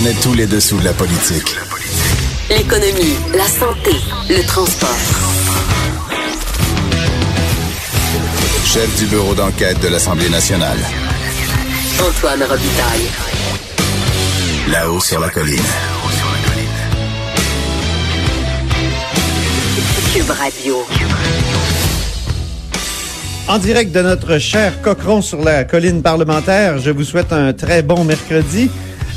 Connaît tous les dessous de la politique. L'économie, la santé, le transport. Chef du bureau d'enquête de l'Assemblée nationale. Antoine Robitaille. Là-haut sur la colline. Cube Radio. En direct de notre cher Cochron sur la colline parlementaire, je vous souhaite un très bon mercredi.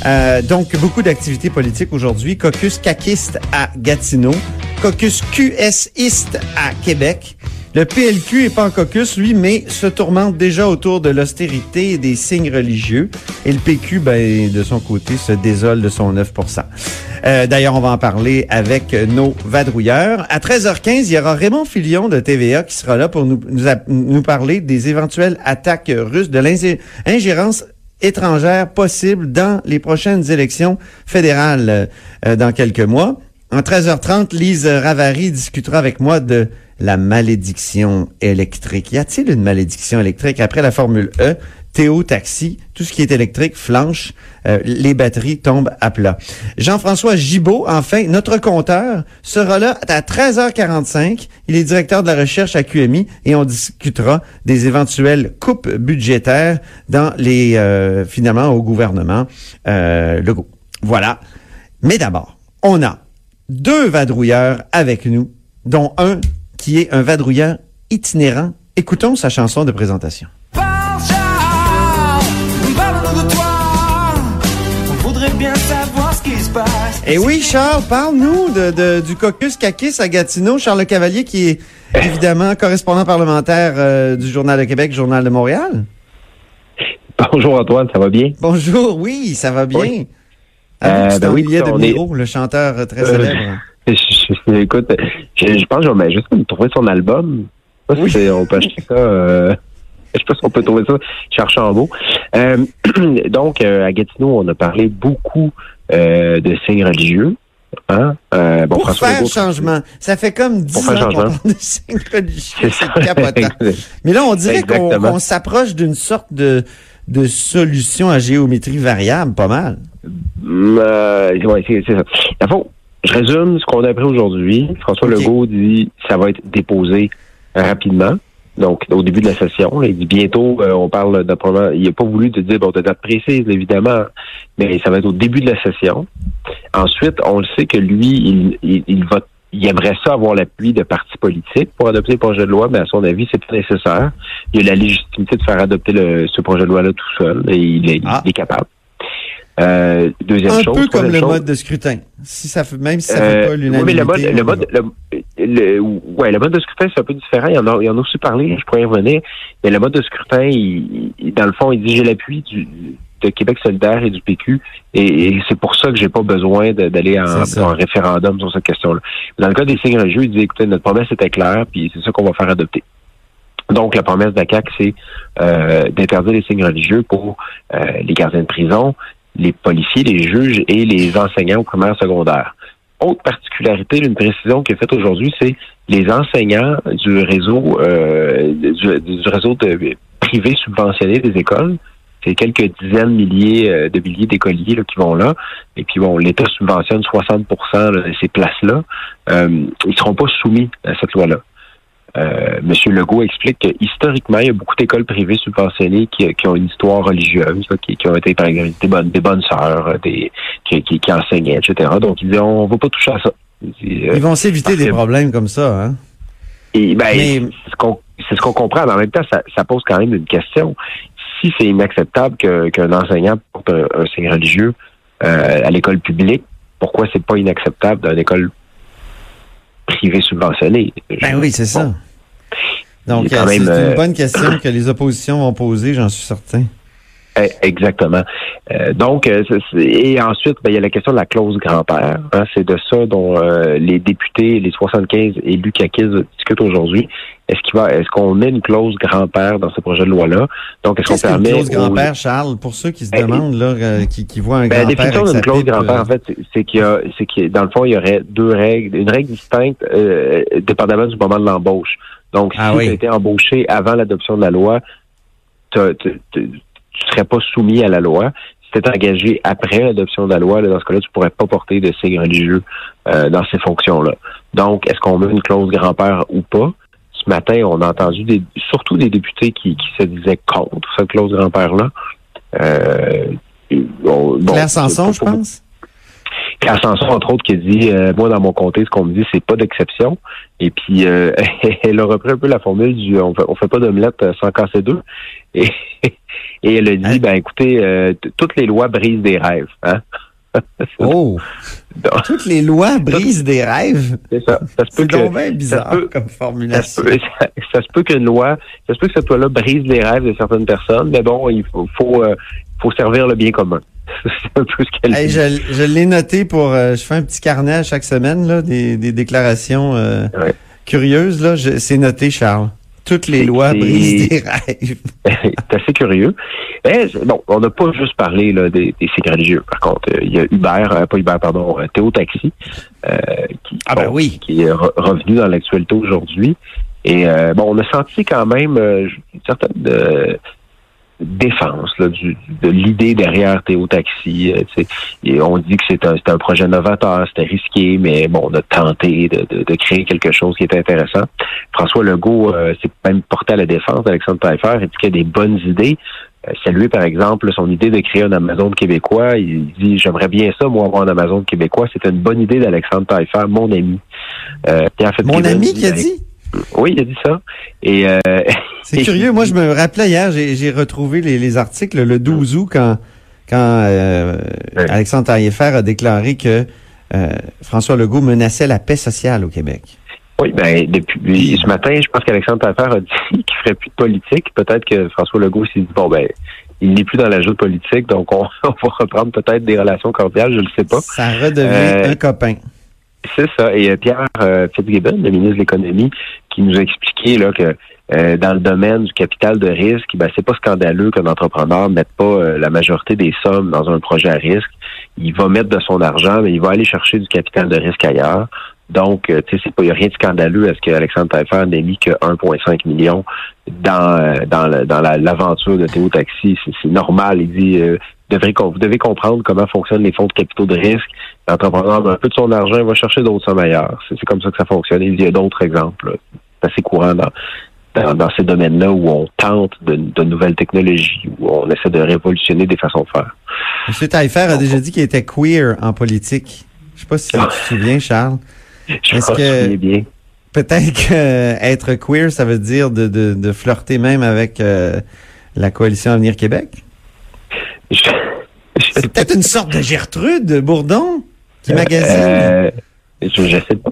Euh, donc, beaucoup d'activités politiques aujourd'hui. Caucus caquiste à Gatineau, caucus QSiste à Québec. Le PLQ est pas en caucus, lui, mais se tourmente déjà autour de l'austérité et des signes religieux. Et le PQ, ben, de son côté, se désole de son 9% euh, D'ailleurs, on va en parler avec nos vadrouilleurs. À 13h15, il y aura Raymond Filion de TVA qui sera là pour nous, nous, nous parler des éventuelles attaques russes, de l'ingérence étrangère possible dans les prochaines élections fédérales euh, dans quelques mois. En 13h30, Lise Ravary discutera avec moi de la malédiction électrique. Y a-t-il une malédiction électrique après la Formule E? Théo Taxi, tout ce qui est électrique flanche, euh, les batteries tombent à plat. Jean-François Gibault, enfin, notre compteur, sera là à 13h45. Il est directeur de la recherche à QMI et on discutera des éventuelles coupes budgétaires dans les, euh, finalement, au gouvernement euh, Legault. Voilà. Mais d'abord, on a deux vadrouilleurs avec nous, dont un qui est un vadrouilleur itinérant. Écoutons sa chanson de présentation. Et oui, Charles, parle-nous de, de, du caucus Kakis à Gatineau. Charles Le Cavalier, qui est évidemment correspondant parlementaire euh, du Journal de Québec, Journal de Montréal. Bonjour Antoine, ça va bien? Bonjour, oui, ça va bien. Oui. Ah, Euh, ben oui, de on Miro, le chanteur euh, très Euh, célèbre. Je- je- écoute, je, je pense que je vais juste me trouver son album. Je sais pas Oui. si on peut acheter ça. Euh, je sais pas si on peut trouver ça chez Archambault. Euh, donc, euh, à Gatineau, on a parlé beaucoup euh, de signes religieux. Hein? Euh, bon, Pour François faire Legault- changement. Ça fait comme 10 Pour faire ans qu'on parle de signes religieux. C'est. Mais là, on dirait qu'on s'approche d'une sorte de, de solution à géométrie variable, pas mal. Hum, euh, c'est ça. Je résume ce qu'on a appris aujourd'hui. François. Legault dit que ça va être déposé rapidement. Donc, au début de la session, là, il dit bientôt, euh, on parle d'un problème. Il n'a pas voulu te dire bon, de date précise, évidemment, mais ça va être au début de la session. Ensuite, on le sait que lui, il, il, il va il aimerait ça avoir l'appui de partis politiques pour adopter le projet de loi, mais à son avis, c'est pas nécessaire. Il a la légitimité de faire adopter le, ce projet de loi-là tout seul et il est, Ah. il est capable. Euh, deuxième Un chose. peu comme le chose, mode de scrutin. Si ça fait, même si ça euh, fait pas oui, l'unanimité. mais le mode, le mode, le, le- ouais, le mode de scrutin, c'est un peu différent. Il y en a, il y en a aussi parlé, je pourrais y revenir. Mais le mode de scrutin, il, il- dans le fond, il dit j'ai l'appui du, de Québec solidaire et du PQ. Et, et c'est pour ça que j'ai pas besoin d'aller en, référendum sur cette question-là. Dans le cas des signes religieux, il dit écoutez, notre promesse était claire, puis c'est ça qu'on va faire adopter. Donc, la promesse de la CAQ, c'est euh, d'interdire les signes religieux pour euh, les gardiens de prison, les policiers, les juges et les enseignants au primaire secondaire. Autre particularité, une précision qui est faite aujourd'hui, c'est les enseignants du réseau euh, du, réseau de, privé subventionné des écoles. C'est quelques dizaines de milliers euh, de milliers d'écoliers qui vont là. Et puis bon, l'État subventionne 60 là, de ces places-là. Euh, ils seront pas soumis à cette loi-là. Euh, Monsieur Legault explique que historiquement, il y a beaucoup d'écoles privées subventionnées qui, qui ont une histoire religieuse, là, qui, qui ont été par exemple des bonnes, des bonnes sœurs, euh, des, qui, qui, qui enseignaient, etc. Donc il dit on va pas toucher à ça. Il dit, euh, Ils vont s'éviter des problèmes comme ça, hein? et ben, Mais- c'est ce qu'on ce comprend, mais en même temps, ça, ça pose quand même une question. Si c'est inacceptable qu'un enseignant porte un, un signe religieux euh, à l'école publique, pourquoi c'est pas inacceptable dans une école privée subventionnée? Ben oui, c'est ça. Donc, euh, c'est une euh, bonne question que les oppositions vont poser, j'en suis certain. Eh, Exactement. Euh, donc, euh, et ensuite, ben, il y a la question de la clause grand-père. hein. c'est de ça dont euh, les députés, les 75 élus caquistes discutent aujourd'hui. Est-ce qu'il va, est-ce qu'on met une clause grand-père dans ce projet de loi-là? Donc, est-ce qu'on qu'une permet clause aux- grand-père, Charles, pour ceux qui se Ben, demandent, là, euh, qui, qui voient un Ben, la grand-père définition avec d'une clause grand-père, euh, en fait, c'est- qu'il y a, c'est qu'il y a- dans le fond, il y aurait deux règles, une règle distincte, euh, dépendamment du moment de l'embauche. Donc, Ah si oui. tu as été embauché avant l'adoption de la loi, t'as- tu serais pas soumis à la loi. Si tu es engagé après l'adoption de la loi, là, dans ce cas-là, tu pourrais pas porter de signe religieux euh, dans ces fonctions-là. Donc, est-ce qu'on met une clause grand-père ou pas? Ce matin, on a entendu des, surtout des députés qui, qui se disaient contre cette clause grand-père-là. Euh, bon, Claire Sanson, je pense. Sanson, entre autres, qui dit euh, Moi, dans mon comté, ce qu'on me dit, c'est pas d'exception. Et puis, euh, elle a repris un peu la formule du on fait, on fait pas d'omelette euh, sans casser deux. Et, et elle a dit Hein? Ben écoutez, euh, toutes les lois brisent des rêves. Hein? Oh! Donc, Toutes les lois brisent des rêves? c'est ça. Ça se peut C'est que. bizarre peut- comme Ça se, formulation. peut, ça, ça se peut qu'une loi, ça se peut que cette loi-là brise les rêves de certaines personnes, mais bon, il faut, faut, euh, faut servir le bien commun. C'est un peu ce qu'elle Hey, je je l'ai noté pour. euh, je fais un petit carnet à chaque semaine, là, des, des déclarations euh, Ouais. curieuses. Là, Je- c'est noté, Charles. Toutes les lois c'est- brisent des rêves. c'est assez curieux. Mais bon, on n'a pas juste parlé là, des, des signes religieux. Par contre, euh, il y a Uber, euh, pas Uber, pardon, Théo Taxi, euh, qui, Ah ben bon, oui. qui est re- revenu dans l'actualité aujourd'hui. Et bon, on a senti quand même une certaine défense là, du, de l'idée derrière Théo Taxi. euh, et on dit que c'est un, c'est un projet novateur, c'était risqué, mais bon, on a tenté de, de- de créer quelque chose qui était intéressant. François Legault euh, s'est même porté à la défense d'Alexandre Taillefer et dit qu'il y a des bonnes idées. Euh, saluer, par exemple, son idée de créer un Amazon québécois. Il dit, j'aimerais bien ça, moi, avoir un Amazon québécois. C'était une bonne idée d'Alexandre Taillefer, mon ami. Euh, Pierre Mon Fitzgibbon ami qui a dit? Oui, il a dit ça. Et euh, C'est curieux. Moi, je me rappelais hier, j'ai j'ai retrouvé les, les articles le 12 août quand, quand euh. Alexandre Taillefer a déclaré que euh, François Legault menaçait la paix sociale au Québec. Oui, ben depuis ce matin, je pense qu'Alexandre Taillefer a dit qu'il ferait plus de politique. Peut-être que François Legault s'est dit bon ben il n'est plus dans la jeu de politique, donc on, on va reprendre peut-être des relations cordiales, je ne sais pas. Ça redevient Euh, un copain. C'est ça. Et euh, Pierre euh, Fitzgibbon, le ministre de l'économie, qui nous a expliqué là que euh, dans le domaine du capital de risque, ben c'est pas scandaleux qu'un entrepreneur mette pas euh, la majorité des sommes dans un projet à risque. Il va mettre de son argent, mais il va aller chercher du capital de risque ailleurs. Donc, euh, tu sais, il y a rien de scandaleux à ce qu'Alexandre Taillefer n'ait mis que 1,5 million dans euh, dans, dans la- l'aventure de Théo Taxi. C'est, normal. Il dit, euh, vous devez comprendre comment fonctionnent les fonds de capitaux de risque. L'entrepreneur un peu de son argent, il va chercher d'autres sommes ailleurs. C'est, comme ça que ça fonctionne. Il y a d'autres exemples. C'est assez courant dans, dans, dans ces domaines-là où on tente de, de nouvelles technologies, où on essaie de révolutionner des façons de faire. M. Taillefer a déjà dit qu'il était queer en politique. Je sais pas si tu te souviens, Charles. Je Est-ce que- bien. Peut-être que euh, être queer, ça veut dire de, de, de flirter même avec euh, la coalition Avenir Québec? Je- C'est peut-être une sorte de Gertrude Bourdon qui magasine. Euh, je, je sais pas.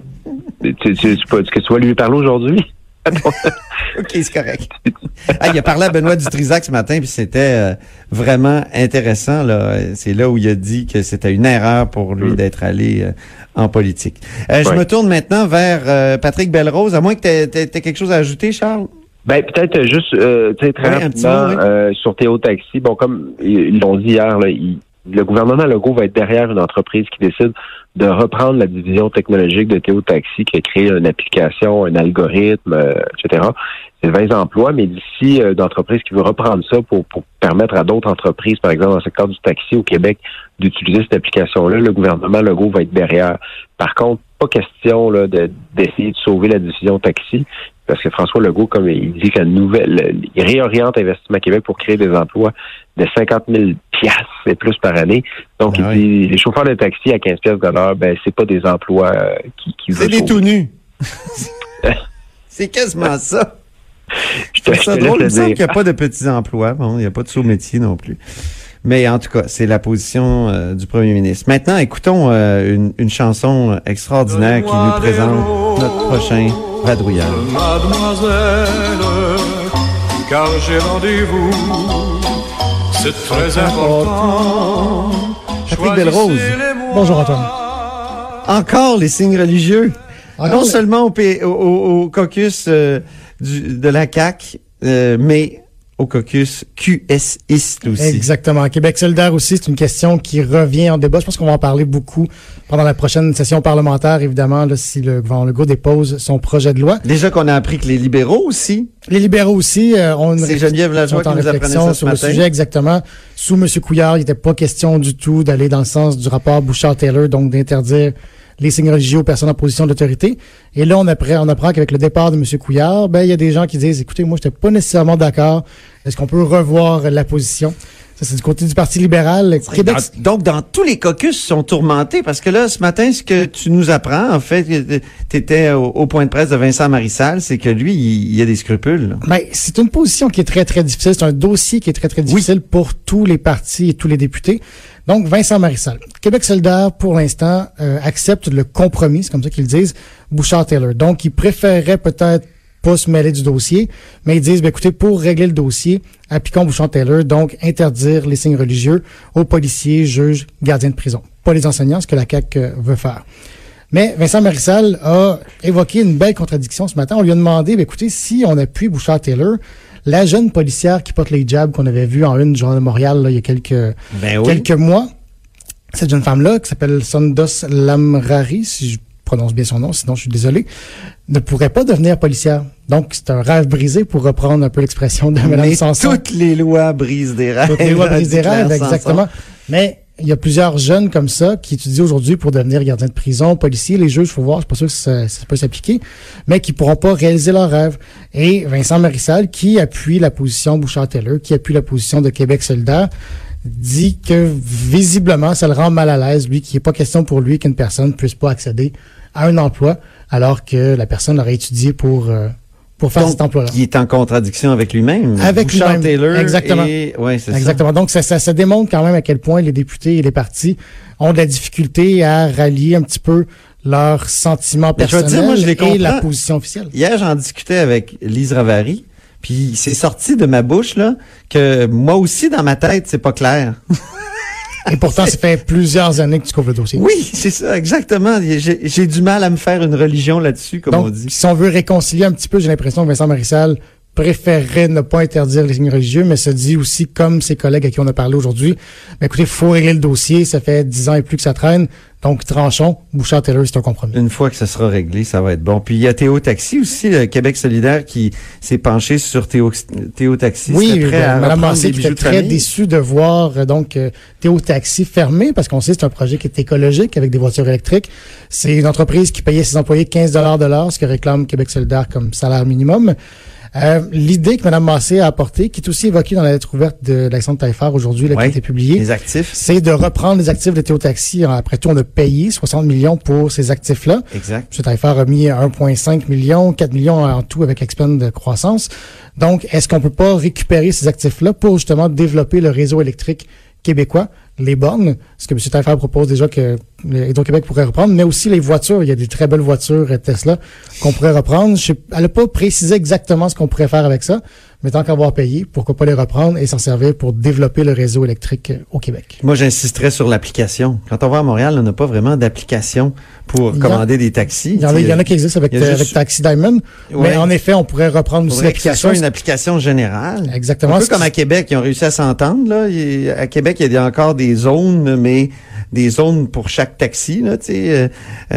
Tu, tu, tu, tu- est-ce que tu vas lui parler aujourd'hui? OK, c'est correct. Ah, il a parlé à Benoît Dutrisac ce matin, puis c'était euh, vraiment intéressant. Là. C'est là où il a dit que c'était une erreur pour lui Mm. d'être allé euh, en politique. Euh, Je me tourne maintenant vers euh, Patrick Belrose, à moins que tu aies, quelque chose à ajouter, Charles? Ben peut-être juste euh, tu sais, très petit rapidement euh, sur Théo Taxi. Bon, comme ils l'ont dit hier, là, il- le gouvernement Legault va être derrière une entreprise qui décide de reprendre la division technologique de Théo Taxi, qui a créé une application, un algorithme, euh, etc. C'est 20 emplois, mais d'ici euh, d'entreprises qui veut reprendre ça pour, permettre à d'autres entreprises, par exemple dans le secteur du taxi au Québec, d'utiliser cette application-là, le gouvernement Legault va être derrière. Par contre, pas question là, de- d'essayer de sauver la division taxi, parce que François Legault, comme il dit que la nouvelle, il réoriente Investissement Québec pour créer des emplois de 50 000 piastres et plus par année. Donc, Ah il dit, les chauffeurs de taxi à 15 piastres de l'heure, ben, c'est pas des emplois euh, qui, qui C'est sauver. tout nus. c'est quasiment ça. Je te, C'est ça je te drôle. Il me semble le qu'il n'y a pas de petits emplois. Bon, il n'y a pas de sous-métier non plus. Mais en tout cas, c'est la position euh, du premier ministre. Maintenant, écoutons euh, une, une chanson extraordinaire qui nous présente notre prochain vadrouilleur. Mademoiselle, car j'ai rendez-vous C'est très important. Patrick Belrose. Bonjour Antoine. Encore les signes religieux. Encore non les- seulement au, P- au- au- au caucus euh, du- de la CAQ, euh, mais au caucus QSiste aussi. Exactement. Québec solidaire aussi, c'est une question qui revient en débat. Je pense qu'on va en parler beaucoup pendant la prochaine session parlementaire, évidemment, là, si le gouvernement Legault dépose son projet de loi. Déjà qu'on a appris que les libéraux aussi, Les libéraux aussi euh, une C'est Geneviève Lajoie en qui nous apprenait réflexion ça ce sur matin. le sujet exactement. Sous M. Couillard, il n'était pas question du tout d'aller dans le sens du rapport Bouchard-Taylor, donc d'interdire les signes religieux aux personnes en position d'autorité. Et là, on apprend, qu'avec le départ de M. Couillard, ben il y a des gens qui disent, écoutez, moi, je n'étais pas nécessairement d'accord. Est-ce qu'on peut revoir la position? C'est du côté du Parti libéral. Québec, Dans- donc, dans tous les caucus sont tourmentés parce que là, ce matin, ce que tu nous apprends, en fait, tu étais au, au point de presse de Vincent Marissal, c'est que lui, il, il a des scrupules. Ben, c'est une position qui est très, très difficile. C'est un dossier qui est très, très difficile pour tous les partis et tous les députés. Donc, Vincent Marissal. Québec solidaire, pour l'instant, euh, accepte le compromis, c'est comme ça qu'ils le disent, Bouchard-Taylor. Donc, ils préféreraient peut-être pas se mêler du dossier, mais ils disent, ben, écoutez, pour régler le dossier, appliquons Bouchard-Taylor, donc interdire les signes religieux aux policiers, juges, gardiens de prison. Pas les enseignants, ce que la CAQ euh, veut faire. Mais Vincent Marissal a évoqué une belle contradiction ce matin. On lui a demandé, ben, écoutez, si on appuie Bouchard-Taylor, la jeune policière qui porte les jabs qu'on avait vu en une du Journal de Montréal là, il y a quelques, Ben oui. quelques mois, cette jeune femme-là, qui s'appelle Sondos Lamrari, si je prononce bien son nom, sinon je suis désolé, ne pourrait pas devenir policière. Donc, c'est un rêve brisé, pour reprendre un peu l'expression de Mme Mais Sanson. toutes les lois brisent des rêves. Toutes les lois brisent des rêves, exactement. Mais il y a plusieurs jeunes comme ça qui étudient aujourd'hui pour devenir gardiens de prison, policiers. Les juges, faut voir, c'est pas sûr que ça, ça peut s'appliquer, mais qui pourront pas réaliser leurs rêves. Et Vincent Marissal, qui appuie la position Bouchard-Taylor, qui appuie la position de Québec solidaire, dit que visiblement, ça le rend mal à l'aise, lui, qu'il n'est pas question pour lui qu'une personne ne puisse pas accéder à un emploi alors que la personne aurait étudié pour, euh, pour faire Donc, cet emploi-là. qui est en contradiction avec lui-même. Avec Bouchard lui-même. Taylor Exactement. et- ouais, c'est ça. Exactement. Donc, ça, ça, ça démontre quand même à quel point les députés et les partis ont de la difficulté à rallier un petit peu leurs sentiments personnels dire, moi, je les et la position officielle. Hier, j'en discutais avec Lise Ravary, puis c'est sorti de ma bouche là que moi aussi dans ma tête, c'est pas clair. Et pourtant, ça fait plusieurs années que tu couvres le dossier. Oui, c'est ça, exactement. J'ai du mal à me faire une religion là-dessus, comme on Donc, dit. si on veut réconcilier un petit peu, j'ai l'impression que Vincent Marissal préférerait ne pas interdire les signes religieux, mais se dit aussi, comme ses collègues à qui on a parlé aujourd'hui, ben écoutez, il faut régler le dossier, ça fait dix ans et plus que ça traîne, donc tranchons, Bouchard-Taylor, c'est un compromis. Une fois que ça sera réglé, ça va être bon. Puis il y a Théo Taxi aussi, le Québec solidaire, qui s'est penché sur Théo, Théo Taxi. Oui, prêt à Mme reprendre Massé des qui bijoux était très déçue de voir euh, donc euh, Théo Taxi fermé parce qu'on sait que c'est un projet qui est écologique avec des voitures électriques. C'est une entreprise qui payait ses employés 15 dollars de l'heure, ce que réclame Québec solidaire comme salaire minimum. Euh, L'idée que Mme Massé a apportée, qui est aussi évoquée dans la lettre ouverte de Alexandre Taillefer aujourd'hui, là, qui a été publiée, Les actifs. c'est de reprendre les actifs de Théo Taxi. Après tout, on a payé 60 millions pour ces actifs-là. Exact. M. Taillefer a mis 1,5 million, 4 millions en tout avec Expand de croissance. Donc, est-ce qu'on peut pas récupérer ces actifs-là pour justement développer le réseau électrique québécois, les bornes, ce que M. Taillefer propose déjà que Hydro-Québec pourrait reprendre, mais aussi les voitures. Il y a des très belles voitures euh, Tesla qu'on pourrait reprendre. Je sais- elle n'a pas précisé exactement ce qu'on pourrait faire avec ça, mais tant qu'avoir payé, pourquoi pas les reprendre et s'en servir pour développer le réseau électrique euh, au Québec? Moi, j'insisterais sur l'application. Quand on va à Montréal, on n'a pas vraiment d'application pour commander des taxis. Il y en a, il y en a qui existent avec, euh, juste- avec Taxi Diamond, Ouais. mais en effet, on pourrait reprendre aussi l'application. une application générale. Exactement. Un peu comme à Québec, ils ont réussi à s'entendre. Là. Il- À Québec, il y a encore des zones, mais des zones pour chaque taxi, là, euh,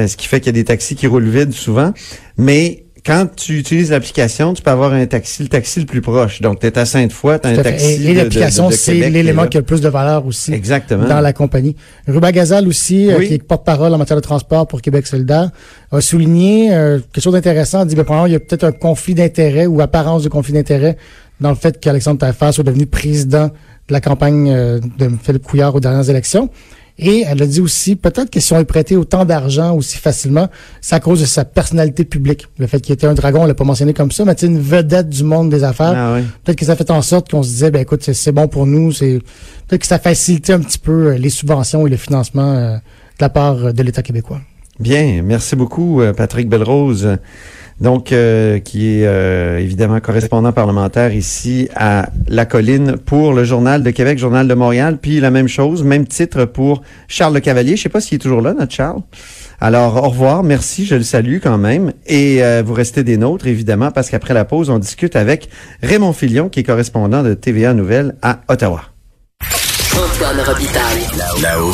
ce qui fait qu'il y a des taxis qui roulent vite souvent. Mais quand tu utilises l'application, tu peux avoir un taxi, le taxi le plus proche. Donc, tu es à Sainte-Foy, tu as un taxi Et, l'application, c'est l'élément qui a le plus de valeur aussi Exactement. dans la compagnie. Ruba Gazal aussi, euh, qui est porte-parole en matière de transport pour Québec solidaire, a souligné euh, quelque chose d'intéressant. Il dit, ben, il y a peut-être un conflit d'intérêt ou apparence de conflit d'intérêt dans le fait qu'Alexandre Taillefer soit devenu président de la campagne euh, de Philippe Couillard aux dernières élections. Et elle a dit aussi, peut-être que si on lui prêtait autant d'argent aussi facilement, c'est à cause de sa personnalité publique. Le fait qu'il était un dragon, on l'a pas mentionné comme ça, mais c'est une vedette du monde des affaires. Ah oui. Peut-être que ça fait en sorte qu'on se disait, ben écoute, c'est- bon pour nous. C'est peut-être que ça facilitait un petit peu euh, les subventions et le financement euh, de la part euh, de l'État québécois. Bien, merci beaucoup, Patrick Belrose. Donc euh, qui est euh, évidemment correspondant parlementaire ici à La Colline pour le Journal de Québec, Journal de Montréal, puis la même chose, même titre pour Charles Le Cavalier. Je sais pas s'il est toujours là, notre Charles. Alors, au revoir, merci, je le salue quand même. Et euh, vous restez des nôtres, évidemment, parce qu'après la pause, on discute avec Raymond Filion, qui est correspondant de TVA Nouvelles à Ottawa. Antoine Robitaille. Là-haut